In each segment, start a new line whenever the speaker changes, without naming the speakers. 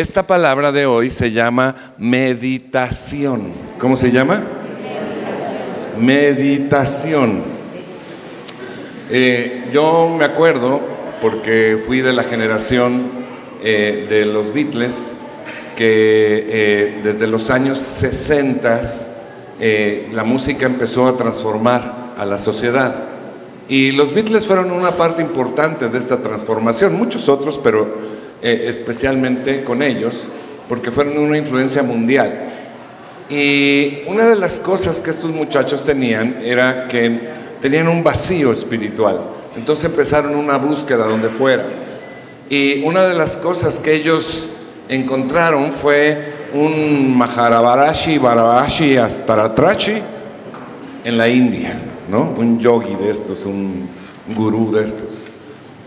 esta palabra de hoy se llama meditación. ¿Cómo se llama? Meditación. Eh, yo me acuerdo, porque fui de la generación eh, de los Beatles, que eh, desde los años 60 la música empezó a transformar a la sociedad. Y los Beatles fueron una parte importante de esta transformación, muchos otros, pero especialmente con ellos, porque fueron una influencia mundial. Y una de las cosas que estos muchachos tenían era que tenían un vacío espiritual. Entonces empezaron una búsqueda donde fuera. Y una de las cosas que ellos encontraron fue un Maharabarashi Barabashi Astaratrachi en la India, ¿no? Un yogi de estos, un gurú de estos.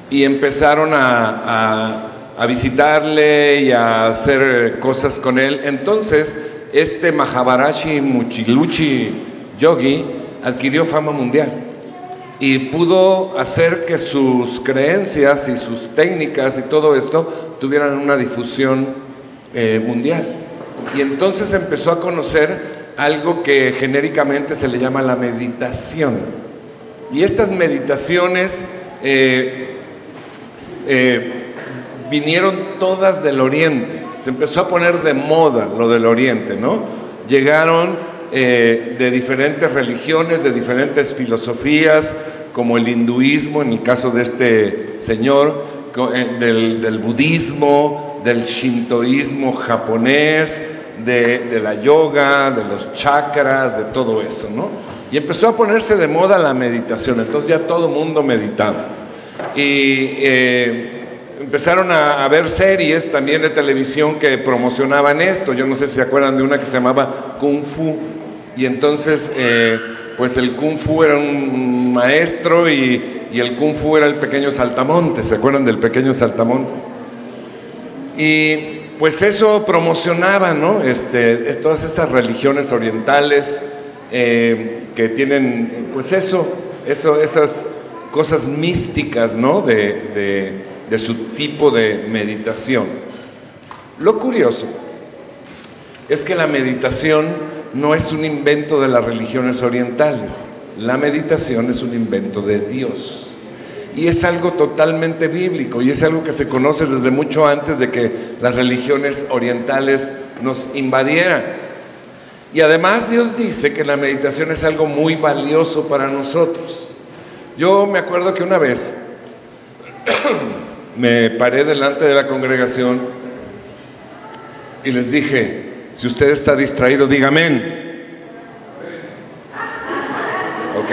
Y empezaron a, a visitarle y a hacer cosas con él. Entonces, este Mahabarashi Muchiluchi Yogi adquirió fama mundial y pudo hacer que sus creencias y sus técnicas y todo esto tuvieran una difusión eh, mundial. Y entonces empezó a conocer algo que genéricamente se le llama la meditación. Y estas meditaciones eh, eh, vinieron todas del oriente se empezó a poner de moda lo del Oriente, ¿no? Llegaron eh, de diferentes religiones, de diferentes filosofías, como el hinduismo, en el caso de este señor, eh, del, budismo, del shintoísmo japonés, de, de, la yoga, de los chakras, de todo eso, ¿no? Y empezó a ponerse de moda la meditación, entonces ya todo mundo meditaba. Y eh, empezaron a, ver series también de televisión que promocionaban esto. Yo no sé si se acuerdan de una que se llamaba Kung Fu. Y entonces, eh, pues el Kung Fu era un maestro y, el Kung Fu era el pequeño saltamontes. ¿Se acuerdan del pequeño saltamontes? Y pues eso promocionaba, ¿no? Este, todas esas religiones orientales eh, que tienen, pues eso, eso, esas cosas místicas, ¿no? de su tipo de meditación. Lo curioso es que la meditación no es un invento de las religiones orientales, la meditación es un invento de Dios. Y es algo totalmente bíblico y es algo que se conoce desde mucho antes de que las religiones orientales nos invadieran. Y además Dios dice que la meditación es algo muy valioso para nosotros. Yo me acuerdo que una vez me paré delante de la congregación y les dije, si usted está distraído, diga. Ok.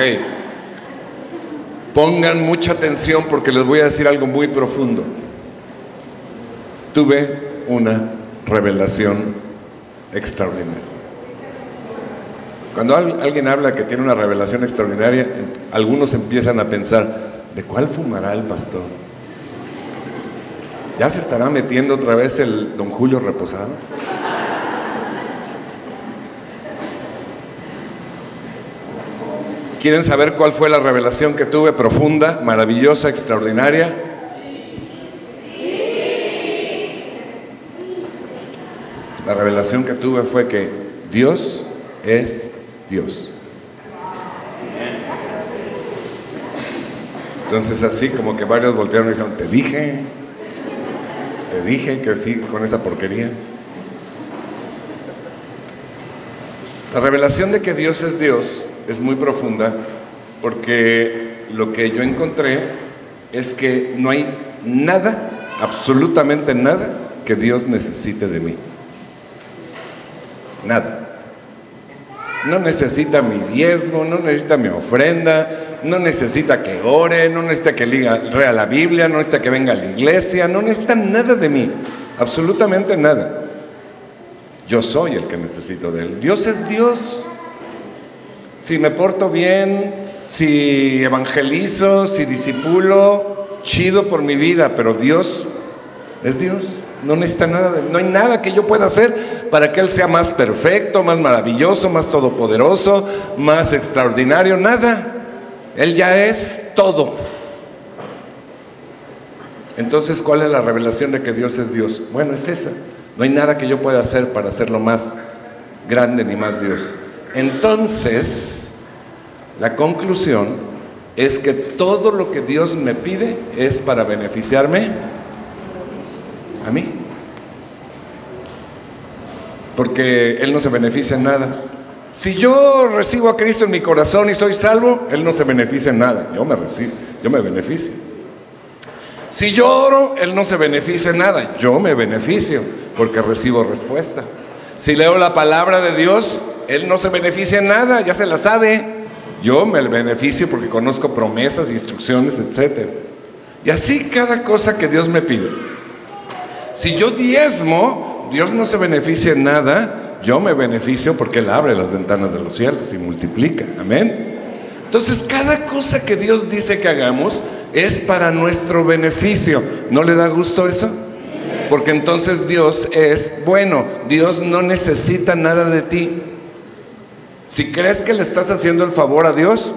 Pongan mucha atención porque les voy a decir algo muy profundo. Tuve una revelación extraordinaria. Cuando alguien habla que tiene una revelación extraordinaria, algunos empiezan a pensar, ¿de cuál fumará el pastor? ¿Ya se estará metiendo otra vez el don Julio reposado? ¿Quieren saber cuál fue la revelación que tuve profunda, maravillosa, extraordinaria? La revelación que tuve fue que Dios es Dios. Entonces así como que varios voltearon y dijeron, te dije, te dije que sí con esa porquería. La revelación de que Dios es Dios es muy profunda porque lo que yo encontré es que no hay nada, absolutamente nada, que Dios necesite de mí. Nada. No necesita mi diezmo, no necesita mi ofrenda, no necesita que ore, no necesita que lea la Biblia, no necesita que venga a la iglesia, no necesita nada de mí, absolutamente nada. Yo soy el que necesito de Él. Dios es Dios. Si me porto bien, si evangelizo, si disipulo, chido por mi vida, pero Dios es Dios. No necesita nada, no hay nada que yo pueda hacer para que Él sea más perfecto, más maravilloso, más todopoderoso, más extraordinario, nada. Él ya es todo. Entonces, ¿cuál es la revelación de que Dios es Dios? Bueno, es esa. No hay nada que yo pueda hacer para hacerlo más grande ni más Dios. Entonces, la conclusión es que todo lo que Dios me pide es para beneficiarme a mí. Porque Él no se beneficia en nada. Si yo recibo a Cristo en mi corazón y soy salvo, Él no se beneficia en nada. Yo me recibo, yo me beneficio. Si yo oro, Él no se beneficia en nada. Yo me beneficio porque recibo respuesta. Si leo la palabra de Dios, Él no se beneficia en nada, ya se la sabe. Yo me beneficio porque conozco promesas, instrucciones, etc. Y así cada cosa que Dios me pide. Si yo diezmo, Dios no se beneficia en nada, yo me beneficio porque Él abre las ventanas de los cielos y multiplica. Amén. Entonces, cada cosa que Dios dice que hagamos es para nuestro beneficio. ¿No le da gusto eso? Porque entonces Dios es bueno. Dios no necesita nada de ti. Si crees que le estás haciendo el favor a Dios,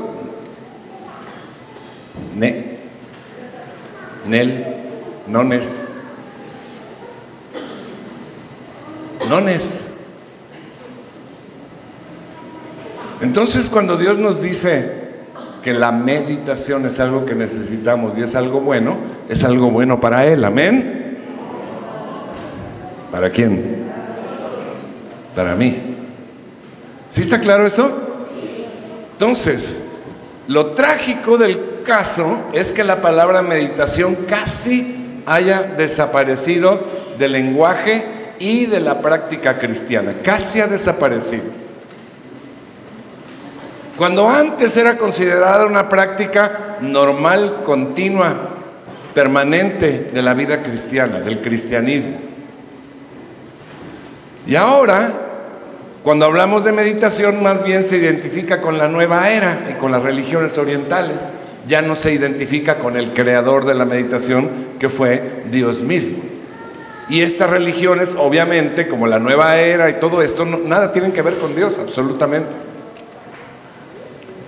ne, nel, nones, nones. Entonces cuando Dios nos dice, que la meditación es algo que necesitamos y es algo bueno, es algo bueno para Él. Amén. ¿Para quién? Para mí. ¿Sí está claro eso? Entonces, lo trágico del caso es que la palabra meditación casi haya desaparecido del lenguaje y de la práctica cristiana. Casi ha desaparecido. Cuando antes era considerada una práctica normal, continua, permanente de la vida cristiana, del cristianismo. Y ahora, cuando hablamos de meditación, más bien se identifica con la nueva era y con las religiones orientales. Ya no se identifica con el creador de la meditación, que fue Dios mismo. Y estas religiones, obviamente, como la nueva era y todo esto, nada tienen que ver con Dios, absolutamente.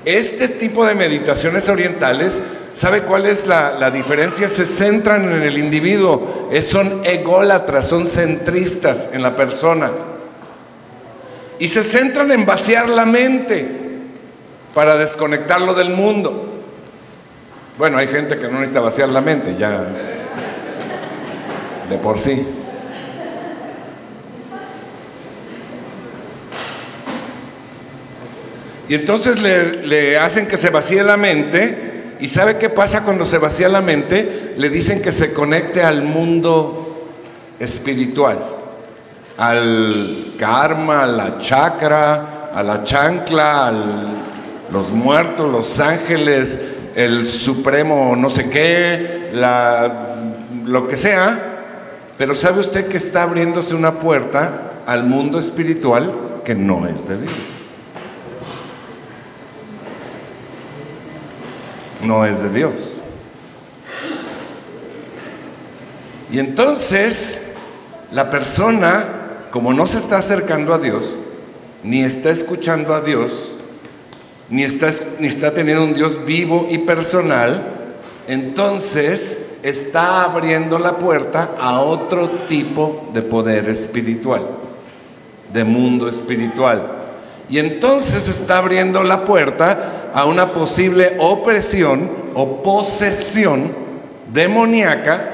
Este tipo de meditaciones orientales, ¿sabe cuál es la, diferencia? Se centran en el individuo, son ególatras, son centristas en la persona. Y se centran en vaciar la mente para desconectarlo del mundo. Bueno, hay gente que no necesita vaciar la mente, ya de por sí. Y entonces le, hacen que se vacíe la mente. ¿Y sabe qué pasa cuando se vacía la mente? Le dicen que se conecte al mundo espiritual, al karma, a la chakra, a la chancla, a los muertos, los ángeles, el supremo no sé qué, lo que sea. Pero ¿sabe usted que está abriéndose una puerta al mundo espiritual que no es de Dios? No es de Dios. Y entonces la persona, como no se está acercando a Dios, ni está escuchando a Dios, ni está, ni está teniendo un Dios vivo y personal, entonces está abriendo la puerta a otro tipo de poder espiritual, de mundo espiritual. Y entonces está abriendo la puerta a una posible opresión o posesión demoníaca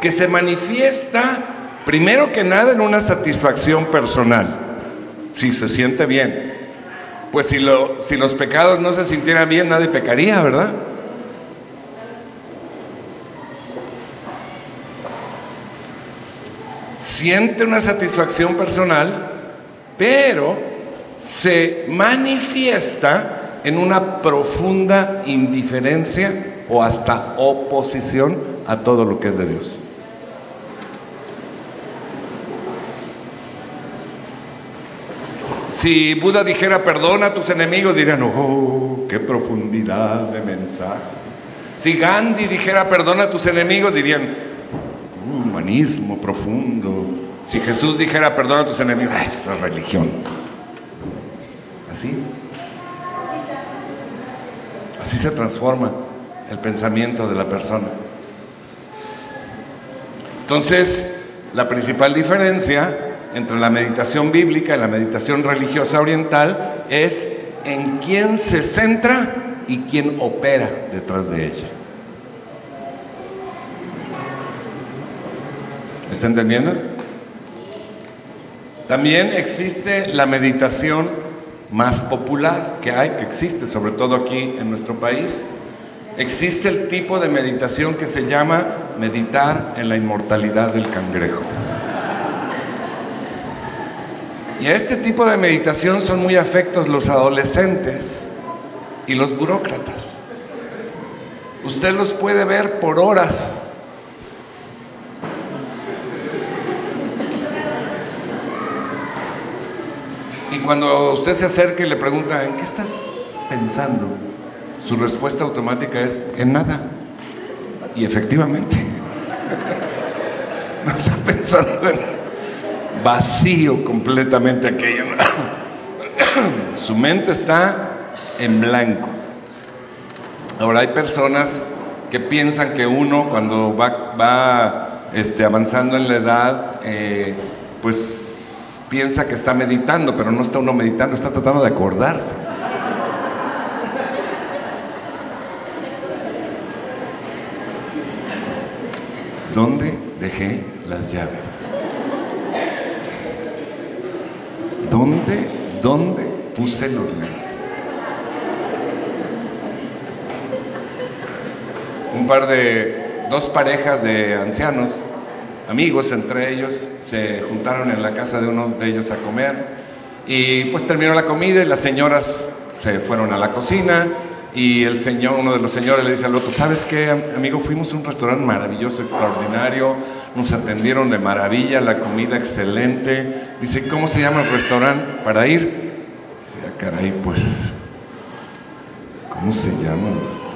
que se manifiesta primero que nada en una satisfacción personal, si se siente bien. Pues si, si los pecados no se sintieran bien, nadie pecaría, ¿verdad? Siente una satisfacción personal, pero se manifiesta en una profunda indiferencia o hasta oposición a todo lo que es de Dios. Si Buda dijera perdona a tus enemigos, dirían, oh, qué profundidad de mensaje. Si Gandhi dijera perdona a tus enemigos, dirían, uh, humanismo profundo. Si Jesús dijera perdona a tus enemigos, esa religión. Así. Así se transforma el pensamiento de la persona. Entonces, La principal diferencia entre la meditación bíblica y la meditación religiosa oriental es en quién se centra y quién opera detrás de ella. ¿Está entendiendo? También existe la meditación más popular que hay, que existe, sobre todo aquí en nuestro país. Existe el tipo de meditación que se llama meditar en la inmortalidad del cangrejo. Y a este tipo de meditación son muy afectos los adolescentes y los burócratas. Usted los puede ver por horas. Y cuando usted se acerca y le pregunta, ¿en qué estás pensando? Su respuesta automática es, en nada. Y efectivamente, no está pensando en vacío completamente aquello. Su mente está en blanco. Ahora hay personas que piensan que uno cuando va, este, avanzando en la edad, eh, pues piensa que está meditando, pero no está uno meditando, está tratando de acordarse. ¿Dónde dejé las llaves? ¿Dónde, dónde puse los lentes? Un par de, dos parejas de ancianos, amigos entre ellos, se juntaron en la casa de uno de ellos a comer y pues terminó la comida y las señoras se fueron a la cocina y el señor, uno de los señores le dice al otro, ¿sabes qué, amigo? Fuimos a un restaurante maravilloso, extraordinario, nos atendieron de maravilla, la comida excelente. Dice, ¿cómo se llama el restaurante para ir? Dice, ah, caray, pues, ¿cómo se llama el restaurante?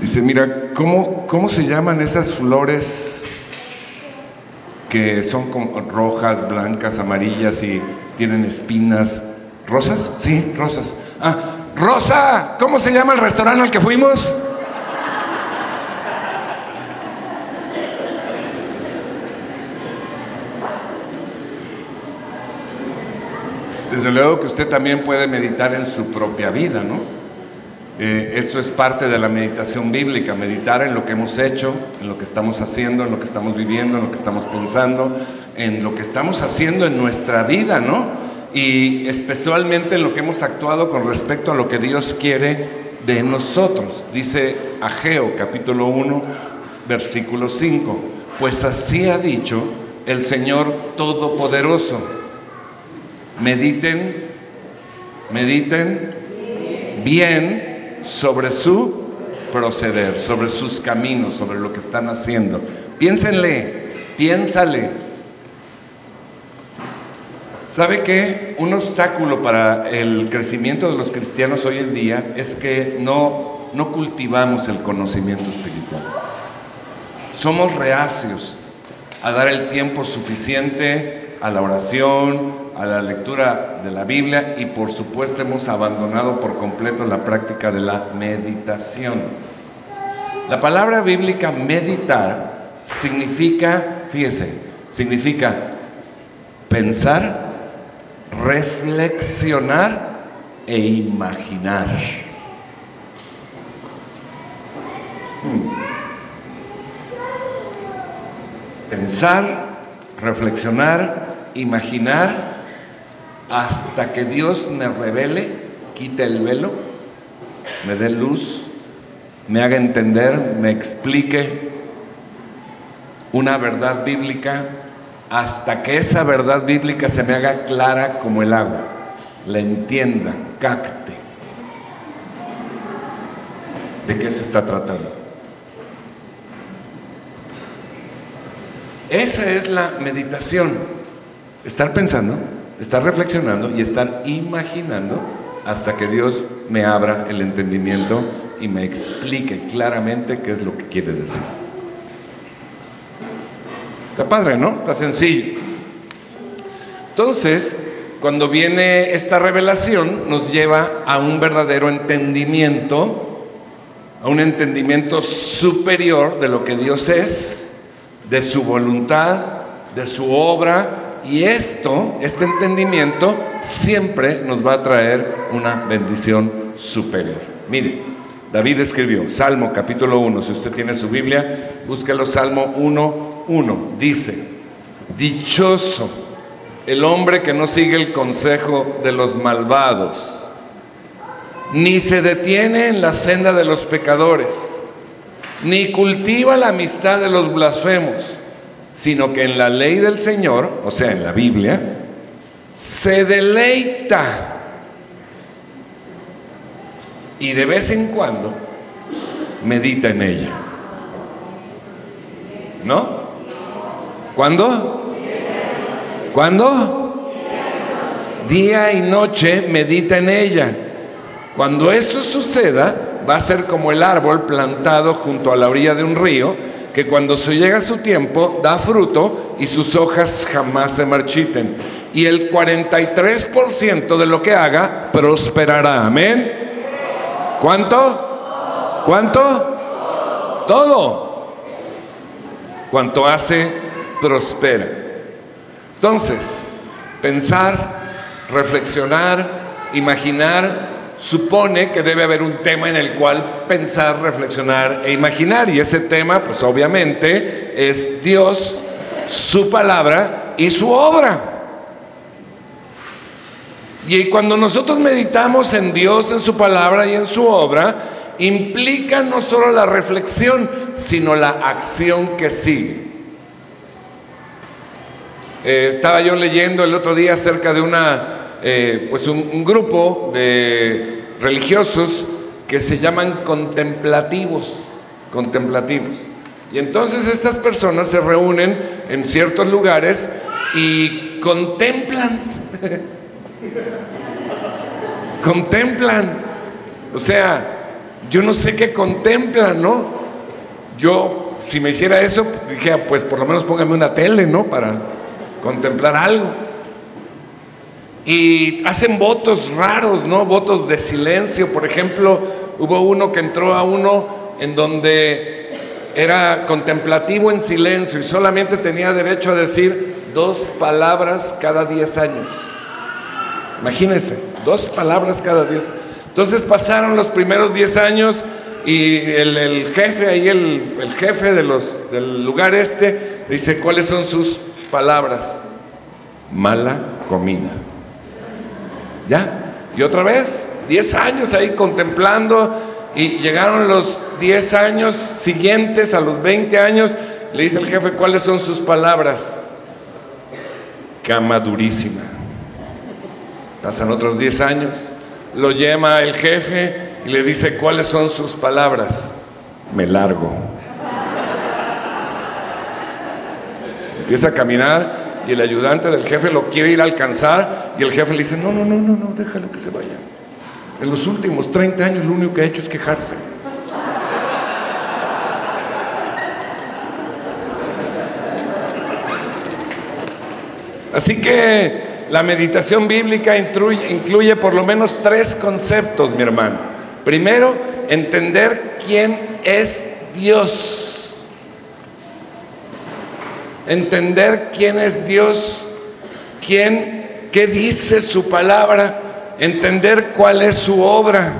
Dice, mira, ¿cómo, ¿cómo se llaman esas flores que son como rojas, blancas, amarillas y tienen espinas? ¿Rosas? Sí, rosas. Ah, Rosa, ¿cómo se llama el restaurante al que fuimos? Desde luego que usted también puede meditar en su propia vida, ¿no? Eh, esto es parte de la meditación bíblica, meditar en lo que hemos hecho, en lo que estamos haciendo, en lo que estamos viviendo, en lo que estamos pensando, en lo que estamos haciendo en nuestra vida, ¿no? y especialmente en lo que hemos actuado con respecto a lo que Dios quiere de nosotros. Dice Ageo capítulo 1, versículo 5, pues así ha dicho el Señor Todopoderoso. Mediten, mediten bien sobre su proceder, sobre sus caminos, sobre lo que están haciendo. Piénsenle, piénsale ¿Sabe qué? Un obstáculo para el crecimiento de los cristianos hoy en día es que no, no cultivamos el conocimiento espiritual. Somos reacios a dar el tiempo suficiente a la oración, a la lectura de la Biblia y por supuesto hemos abandonado por completo la práctica de la meditación. La palabra bíblica meditar significa, fíjese, significa pensar reflexionar e imaginar. Hmm. Pensar, reflexionar, imaginar, hasta que Dios me revele, quite el velo, me dé luz, me haga entender, me explique una verdad bíblica hasta que esa verdad bíblica se me haga clara como el agua, la entienda, capte. ¿De qué se está tratando? Esa es la meditación. Estar pensando, estar reflexionando y estar imaginando hasta que Dios me abra el entendimiento y me explique claramente qué es lo que quiere decir. Está padre, ¿no? Está sencillo. Entonces, cuando viene esta revelación, nos lleva a un verdadero entendimiento, a un entendimiento superior de lo que Dios es, de su voluntad, de su obra, y esto, este entendimiento, siempre nos va a traer una bendición superior. Mire, David escribió, Salmo capítulo 1, si usted tiene su Biblia, búsquelo, Salmo 1, 1, dice, dichoso el hombre que no sigue el consejo de los malvados ni se detiene en la senda de los pecadores, ni cultiva la amistad de los blasfemos, sino que en la ley del Señor, o sea, en la Biblia, se deleita. Y de vez en cuando medita en ella. ¿No? ¿Cuándo? ¿Cuándo? Día y noche medita en ella. Cuando eso suceda, va a ser como el árbol plantado junto a la orilla de un río, que cuando se llega su tiempo da fruto y sus hojas jamás se marchiten. Y el 43% de lo que haga prosperará. Amén. ¿Cuánto? ¿Cuánto? Todo. Cuanto hace, prospera. Entonces, pensar, reflexionar, imaginar supone que debe haber un tema en el cual pensar, reflexionar e imaginar. Y ese tema, pues obviamente, es Dios, su palabra y su obra. Y cuando nosotros meditamos en Dios, en su palabra y en su obra, implica no solo la reflexión, sino la acción que sigue. Eh, estaba yo leyendo el otro día acerca de una eh, pues un, grupo de religiosos que se llaman contemplativos, contemplativos. Y entonces estas personas se reúnen en ciertos lugares y contemplan, contemplan. O sea, yo no sé qué contemplan, ¿no? Yo, si me hiciera eso, dije, pues por lo menos póngame una tele, ¿no? Para contemplar algo. Y hacen votos raros, ¿no? Votos de silencio. Por ejemplo, hubo uno que entró a uno en donde era contemplativo en silencio y solamente tenía derecho a decir dos palabras cada diez años. Imagínense, dos palabras cada diez. Entonces pasaron los primeros diez años y el, jefe ahí, el, el jefe de los, del lugar este, dice, ¿cuáles son sus palabras? Mala comida. ¿Ya? Y otra vez, 10 años ahí contemplando y llegaron los 10 años siguientes, a los 20 años, le dice el jefe, ¿cuáles son sus palabras? Cama durísima. Pasan otros 10 años, lo llama el jefe y le dice, ¿cuáles son sus palabras? Me largo. Empieza a caminar y el ayudante del jefe lo quiere ir a alcanzar y el jefe le dice, no, no, no, no, no, déjalo que se vaya. En los últimos 30 años lo único que ha hecho es quejarse. Así que la meditación bíblica incluye, incluye, por lo menos tres conceptos, mi hermano. Primero, entender quién es Dios entender quién es Dios, quién, qué dice su palabra, entender cuál es su obra,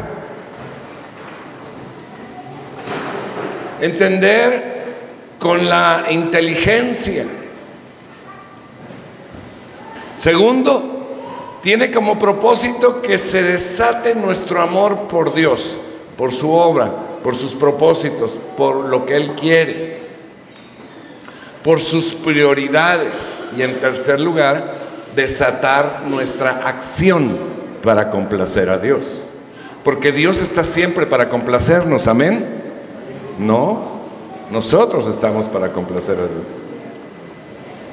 entender con la inteligencia. Segundo, tiene como propósito que se desate nuestro amor por Dios, por su obra, por sus propósitos, por lo que Él quiere por sus prioridades y en tercer lugar, desatar nuestra acción para complacer a Dios. Porque Dios está siempre para complacernos, amén. No, nosotros estamos para complacer a Dios.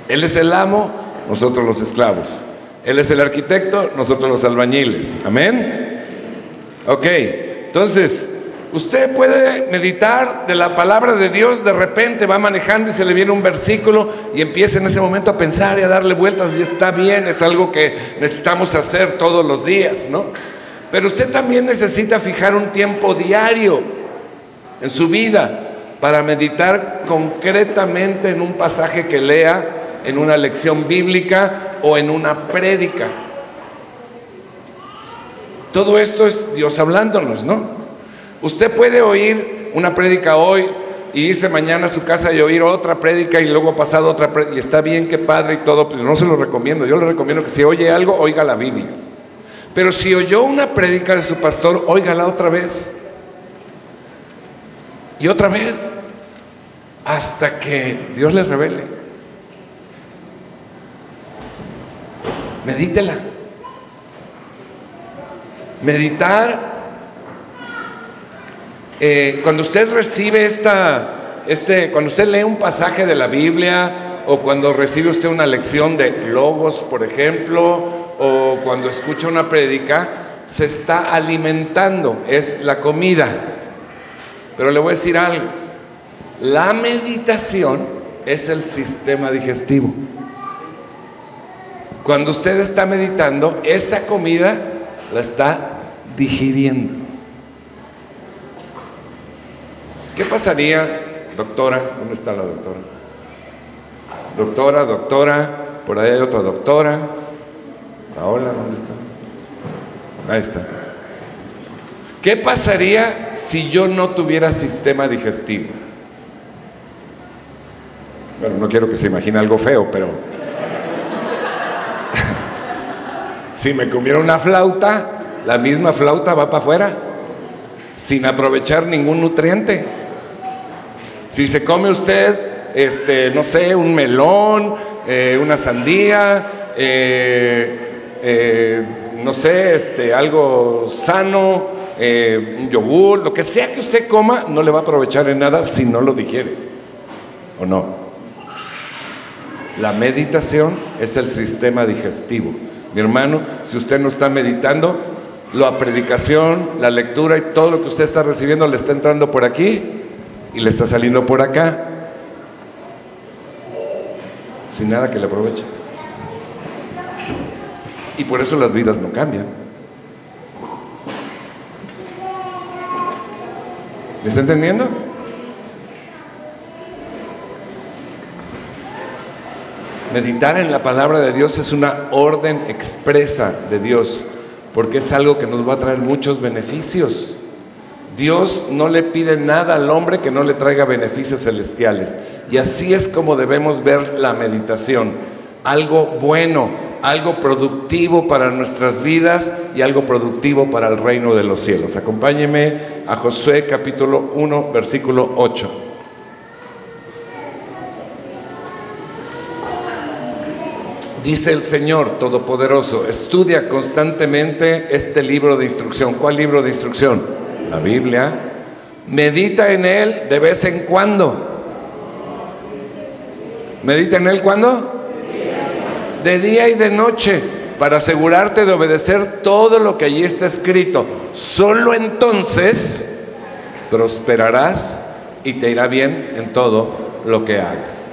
Él es el amo, nosotros los esclavos. Él es el arquitecto, nosotros los albañiles. Amén. Ok, entonces, Usted puede meditar de la palabra de Dios, de repente va manejando y se le viene un versículo y empieza en ese momento a pensar y a darle vueltas y está bien, es algo que necesitamos hacer todos los días, ¿no? Pero usted también necesita fijar un tiempo diario en su vida, para meditar concretamente en un pasaje que lea, en una lección bíblica o en una prédica. Todo esto es Dios hablándonos, ¿no? Usted puede oír una prédica hoy y irse mañana a su casa y oír otra prédica y luego pasado otra prédica. Y está bien, que padre y todo, pero no se lo recomiendo. Yo le recomiendo que si oye algo, oiga la Biblia. Pero si oyó una prédica de su pastor, óigala otra vez. Y otra vez. Hasta que Dios le revele. Medítela. Meditar. Eh, cuando usted recibe esta, este, cuando usted lee un pasaje de la Biblia o cuando recibe usted una lección de logos, por ejemplo, o cuando escucha una prédica, se está alimentando, es la comida. Pero le voy a decir algo, la meditación es el sistema digestivo. Cuando usted está meditando, esa comida la está digiriendo. ¿Qué pasaría, doctora? ¿Dónde está la doctora? Doctora, doctora, por ahí hay otra doctora. Paola, ¿dónde está? Ahí está. ¿Qué pasaría si yo no tuviera sistema digestivo? Bueno, no quiero que se imagine algo feo, pero si me comiera una flauta, la misma flauta va para afuera, sin aprovechar ningún nutriente. Si se come usted, este, no sé, un melón, eh, una sandía, eh, eh, no sé, este, algo sano, un yogur, lo que sea que usted coma, no le va a aprovechar en nada si no lo digiere. ¿O no? La meditación es el sistema digestivo. Mi hermano, si usted no está meditando, la predicación, la lectura y todo lo que usted está recibiendo le está entrando por aquí y le está saliendo por acá. Sin nada que le aproveche. Y por eso las vidas no cambian. ¿Me está entendiendo? Meditar en la palabra de Dios es una orden expresa de Dios, porque es algo que nos va a traer muchos beneficios. Dios no le pide nada al hombre que no le traiga beneficios celestiales. Y así es como debemos ver la meditación. Algo bueno, algo productivo para nuestras vidas y algo productivo para el reino de los cielos. Acompáñeme a Josué capítulo 1, versículo 8. Dice el Señor Todopoderoso, estudia constantemente este libro de instrucción. ¿Cuál libro de instrucción? La Biblia. Medita en él de vez en cuando. ¿Medita en él cuándo? de día y de noche, para asegurarte de obedecer todo lo que allí está escrito. Solo entonces prosperarás y te irá bien en todo lo que hagas.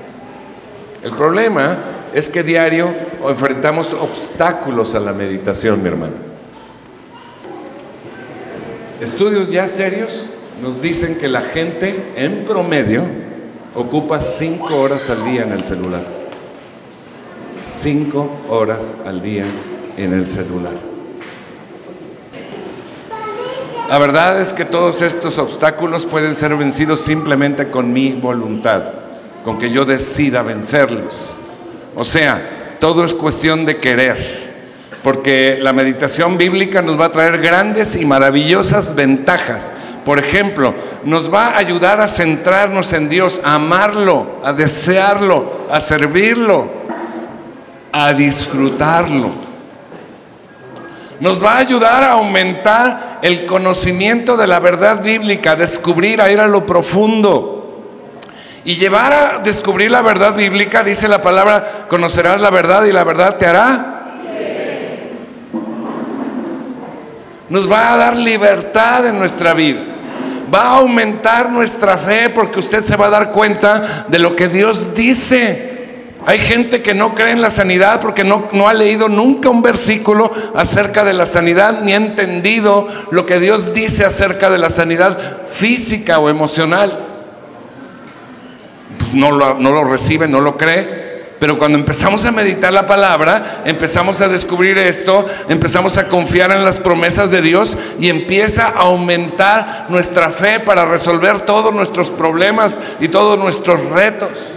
El problema es que diario enfrentamos obstáculos a la meditación, mi hermano. Estudios ya serios nos dicen que la gente en promedio ocupa cinco horas al día en el celular cinco horas al día en el celular. La verdad es que todos estos obstáculos pueden ser vencidos simplemente con mi voluntad, con que yo decida vencerlos. O sea, todo es cuestión de querer, porque la meditación bíblica nos va a traer grandes y maravillosas ventajas. Por ejemplo, nos va a ayudar a centrarnos en Dios, a amarlo, a desearlo, a servirlo, a disfrutarlo. Nos va a ayudar a aumentar el conocimiento de la verdad bíblica, a descubrir, a ir a lo profundo. Y llevar a descubrir la verdad bíblica, dice la palabra, conocerás la verdad y la verdad te hará. Nos va a dar libertad en nuestra vida. Va a aumentar nuestra fe porque usted se va a dar cuenta de lo que Dios dice Hay gente que no cree en la sanidad porque no, no ha leído nunca un versículo acerca de la sanidad ni ha entendido lo que Dios dice acerca de la sanidad física o emocional. Pues no lo, no lo recibe, no lo cree. Pero cuando empezamos a meditar la palabra, empezamos a descubrir esto, empezamos a confiar en las promesas de Dios y empieza a aumentar nuestra fe para resolver todos nuestros problemas y todos nuestros retos.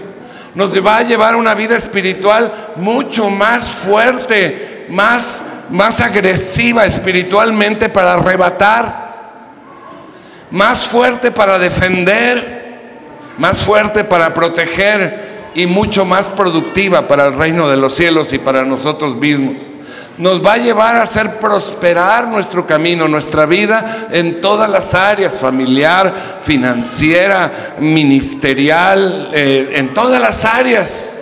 Nos va a llevar una vida espiritual mucho más fuerte, más, más agresiva espiritualmente para arrebatar, más fuerte para defender, más fuerte para proteger y mucho más productiva para el reino de los cielos y para nosotros mismos nos va a llevar a hacer prosperar nuestro camino, nuestra vida en todas las áreas, familiar, financiera, ministerial, eh, en todas las áreas.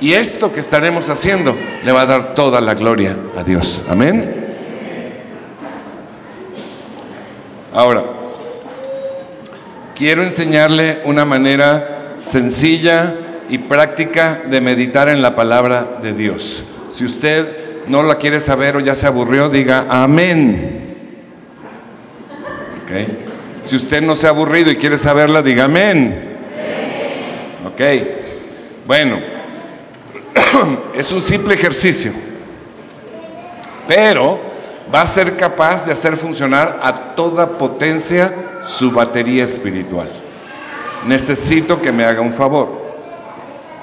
Y esto que estaremos haciendo le va a dar toda la gloria a Dios. Amén. Ahora, quiero enseñarle una manera sencilla y práctica de meditar en la palabra de Dios. Si usted no la quiere saber o ya se aburrió, diga amén. Si usted no se ha aburrido y quiere saberla, diga amén. Ok. Bueno, es un simple ejercicio, pero va a ser capaz de hacer funcionar a toda potencia su batería espiritual. Necesito que me haga un favor.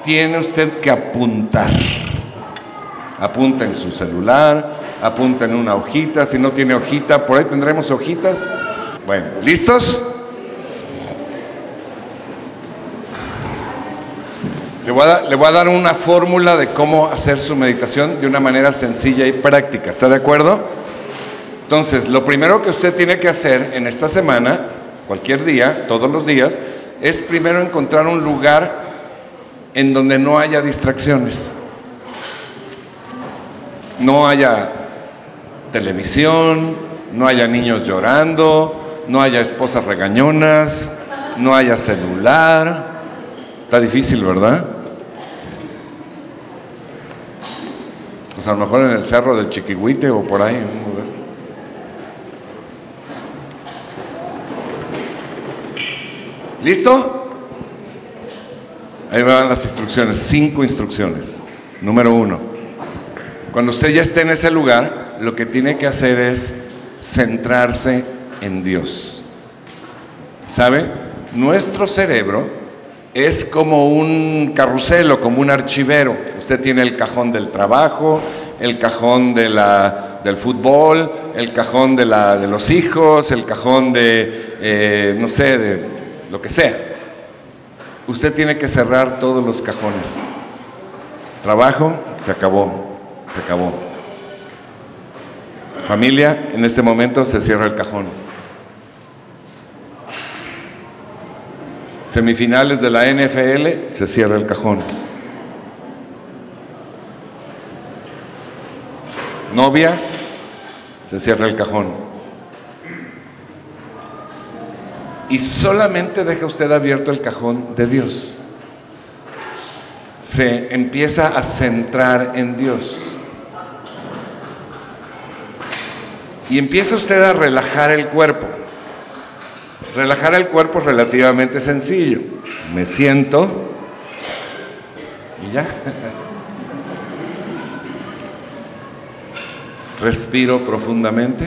Tiene usted que apuntar. Apunta en su celular, apunta en una hojita, si no tiene hojita, por ahí tendremos hojitas. Bueno, ¿listos? Le voy, a, le voy a dar una fórmula de cómo hacer su meditación de una manera sencilla y práctica. ¿Está de acuerdo? Entonces, lo primero que usted tiene que hacer en esta semana, cualquier día, todos los días, es primero encontrar un lugar en donde no haya distracciones no haya televisión, no haya niños llorando, no haya esposas regañonas, no haya celular. Está difícil, ¿verdad? Pues a lo mejor en el cerro del Chiquihuite o por ahí. ¿Listo? Ahí van las instrucciones, cinco instrucciones. Número uno, cuando usted ya esté en ese lugar, lo que tiene que hacer es centrarse en Dios. ¿Sabe? Nuestro cerebro es como un carrusel o como un archivero. Usted tiene el cajón del trabajo, el cajón de la, del fútbol, el cajón de, la, de los hijos, el cajón de, eh, no sé, de lo que sea. Usted tiene que cerrar todos los cajones. Trabajo, se acabó. Se acabó. Familia, en este momento se cierra el cajón. Semifinales de la NFL, se cierra el cajón. Novia, se cierra el cajón. Y solamente deja usted abierto el cajón de Dios. Se empieza a centrar en Dios. y empieza usted a relajar el cuerpo. Relajar el cuerpo es relativamente sencillo. Me siento y ya. Respiro profundamente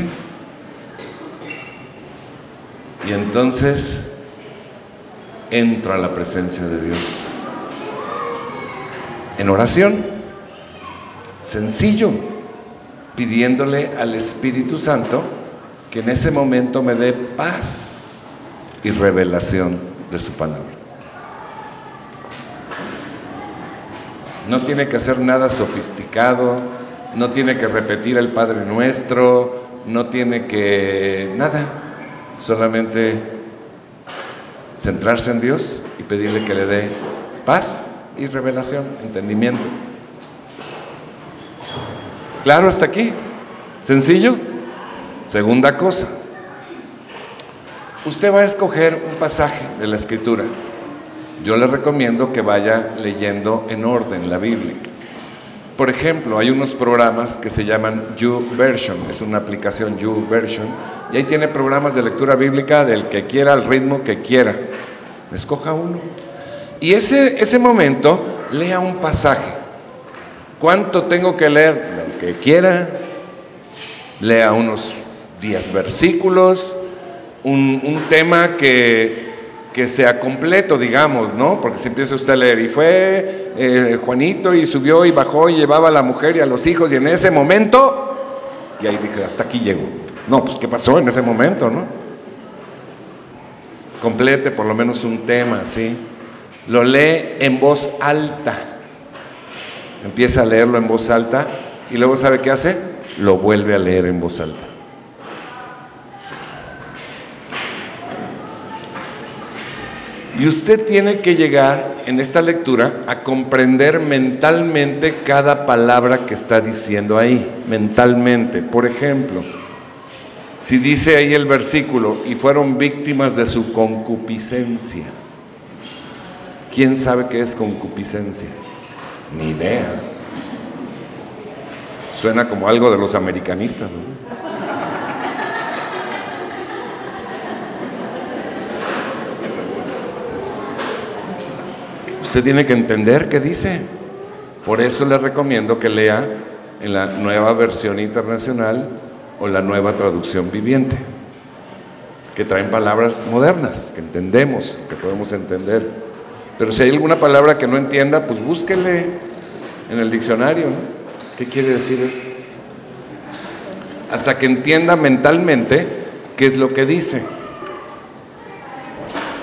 y entonces entro a la presencia de Dios. En oración, sencillo pidiéndole al Espíritu Santo que en ese momento me dé paz y revelación de su palabra. No tiene que hacer nada sofisticado, no tiene que repetir el Padre Nuestro, no tiene que nada, solamente centrarse en Dios y pedirle que le dé paz y revelación, entendimiento. ¿Claro hasta aquí? ¿Sencillo? Segunda cosa. Usted va a escoger un pasaje de la escritura. yo le recomiendo que vaya leyendo en orden la Biblia. Por ejemplo, hay unos programas que se llaman YouVersion, es una aplicación YouVersion, y ahí tiene programas de lectura bíblica del que quiera, al ritmo que quiera. Escoja uno. Y ese, ese momento, lea un pasaje. ¿Cuánto tengo que leer? Lo que quiera. Lea unos 10 versículos, un, un tema que que sea completo, digamos, ¿no? Porque si empieza usted a leer, y fue eh, Juanito y subió y bajó y llevaba a la mujer y a los hijos, y en ese momento, y ahí dije, hasta aquí llego. No, pues ¿qué pasó en ese momento, no? Complete por lo menos un tema, ¿sí? Lo lee en voz alta. Empieza a leerlo en voz alta y luego ¿sabe qué hace? Lo vuelve a leer en voz alta. Y usted tiene que llegar en esta lectura a comprender mentalmente cada palabra que está diciendo ahí, mentalmente. Por ejemplo, si dice ahí el versículo, y fueron víctimas de su concupiscencia. ¿Quién sabe qué es concupiscencia? Ni idea. Suena como algo de los americanistas. ¿no? Usted tiene que entender qué dice. Por eso le recomiendo que lea en la nueva versión internacional o la nueva traducción viviente, que traen palabras modernas, que entendemos, que podemos entender. Pero si hay alguna palabra que no entienda, pues búsquele en el diccionario. ¿Qué quiere decir esto? Hasta que entienda mentalmente qué es lo que dice.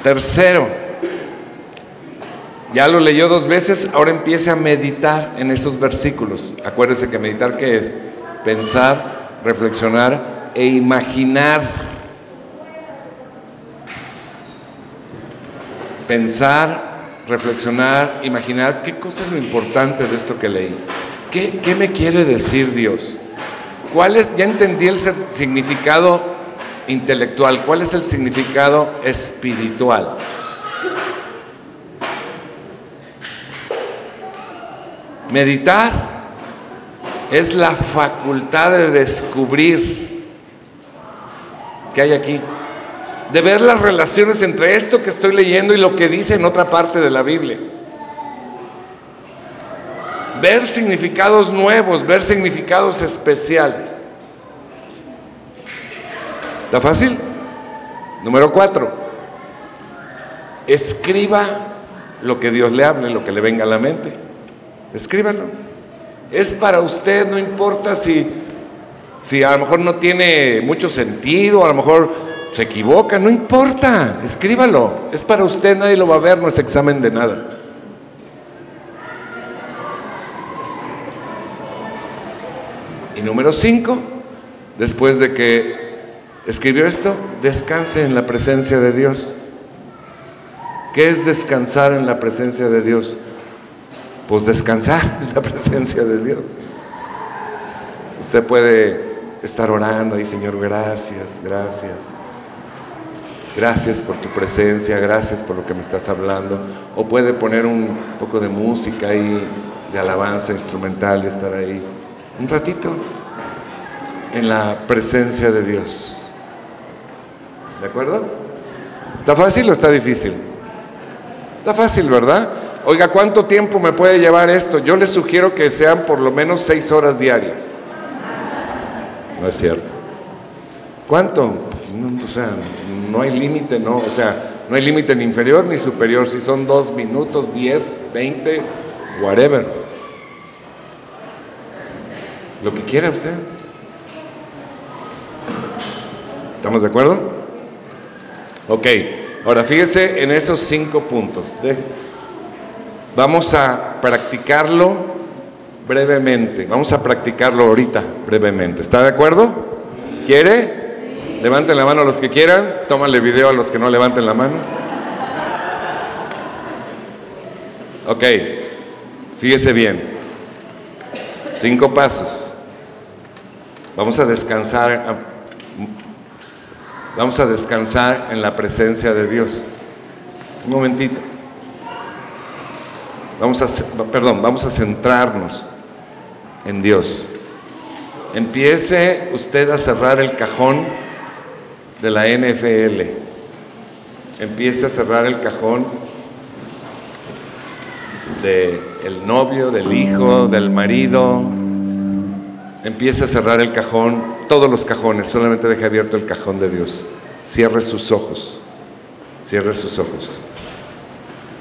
Tercero, ya lo leyó dos veces, ahora empiece a meditar en esos versículos. Acuérdese que meditar qué es? Pensar, reflexionar e imaginar. Pensar, reflexionar, imaginar qué cosa es lo importante de esto que leí. ¿Qué, qué me quiere decir Dios? ¿Cuál es, ya entendí el significado intelectual, cuál es el significado espiritual? Meditar es la facultad de descubrir qué hay aquí, de ver las relaciones entre esto que estoy leyendo y lo que dice en otra parte de la Biblia. Ver significados nuevos, ver significados especiales. ¿Está fácil? Número cuatro, escriba lo que Dios le hable, lo que le venga a la mente. Escríbalo. Es para usted, no importa si, si a lo mejor no tiene mucho sentido, a lo mejor se equivoca, no importa, escríbalo. Es para usted, nadie lo va a ver, no es examen de nada. Y número cinco, después de que escribió esto, descanse en la presencia de Dios. ¿Qué es descansar en la presencia de Dios? Pues descansar en la presencia de Dios. Usted puede estar orando y Señor, gracias, gracias. Gracias por tu presencia, gracias por lo que me estás hablando. O puede poner un poco de música ahí, de alabanza instrumental y estar ahí un ratito en la presencia de Dios. ¿De acuerdo? ¿Está fácil o está difícil? Está fácil, ¿verdad? Oiga, ¿cuánto tiempo me puede llevar esto? Yo les sugiero que sean por lo menos seis horas diarias. No es cierto. ¿Cuánto? o sea, no hay límite, no. O sea, no hay límite ni inferior ni superior. Si son dos minutos, diez, veinte, whatever. Lo que quiera usted. ¿Estamos de acuerdo? Ok. Ahora fíjese en esos cinco puntos. Vamos a practicarlo brevemente. Vamos a practicarlo ahorita brevemente. ¿Está de acuerdo? ¿Quiere? Levanten la mano los que quieran. Tómale video a los que no levanten la mano. Ok. Fíjese bien. Cinco pasos. Vamos a descansar. Vamos a descansar en la presencia de Dios. Un momentito. Vamos a, perdón, vamos a centrarnos en Dios. Empiece usted a cerrar el cajón de la NFL. Empiece a cerrar el cajón del novio, del hijo, del marido. Empiece a cerrar el cajón, todos los cajones, solamente deje abierto el cajón de Dios. Cierre sus ojos, cierre sus ojos.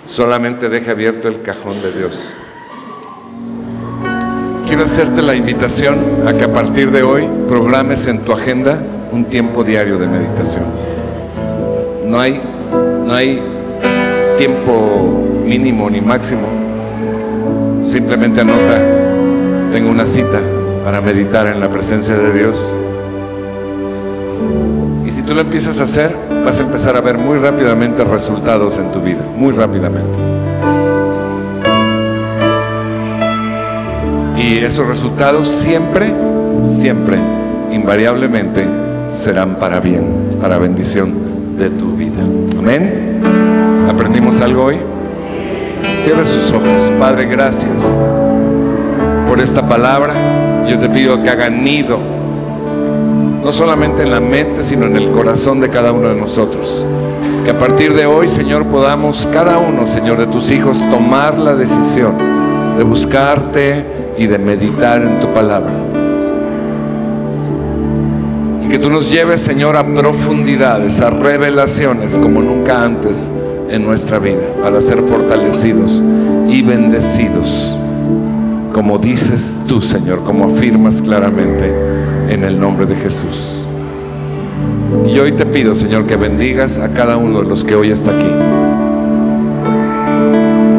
Solamente deje abierto el cajón de Dios. Quiero hacerte la invitación a que a partir de hoy programes en tu agenda un tiempo diario de meditación. No hay, no hay tiempo mínimo ni máximo. Simplemente anota, tengo una cita para meditar en la presencia de Dios. Tú lo empiezas a hacer, vas a empezar a ver muy rápidamente resultados en tu vida, muy rápidamente. Y esos resultados siempre, siempre, invariablemente, serán para bien, para bendición de tu vida. Amén. ¿Aprendimos algo hoy? Cierre sus ojos. Padre, gracias por esta palabra. Yo te pido que haga nido, no solamente en la mente, sino en el corazón de cada uno de nosotros. Que a partir de hoy, Señor, podamos cada uno, Señor, de tus hijos tomar la decisión de buscarte y de meditar en tu palabra. Y que tú nos lleves, Señor, a profundidades, a revelaciones como nunca antes en nuestra vida, para ser fortalecidos y bendecidos, como dices tú, Señor, como afirmas claramente en el nombre de Jesús. Y hoy te pido, Señor, que bendigas a cada uno de los que hoy está aquí.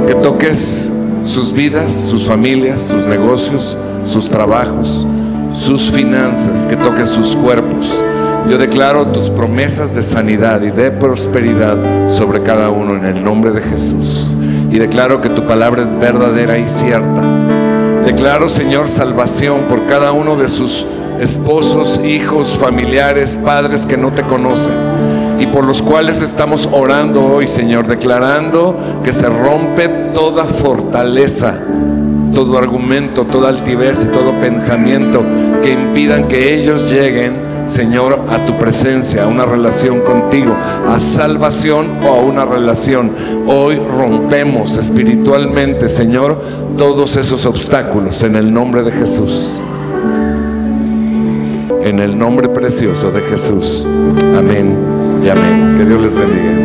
Que toques sus vidas, sus familias, sus negocios, sus trabajos, sus finanzas, que toques sus cuerpos. Yo declaro tus promesas de sanidad y de prosperidad sobre cada uno en el nombre de Jesús. Y declaro que tu palabra es verdadera y cierta. Declaro, Señor, salvación por cada uno de sus esposos, hijos, familiares, padres que no te conocen y por los cuales estamos orando hoy, Señor, declarando que se rompe toda fortaleza, todo argumento, toda altivez y todo pensamiento que impidan que ellos lleguen, Señor, a tu presencia, a una relación contigo, a salvación o a una relación. Hoy rompemos espiritualmente, Señor, todos esos obstáculos en el nombre de Jesús. En el nombre precioso de Jesús. Amén y amén. Que Dios les bendiga.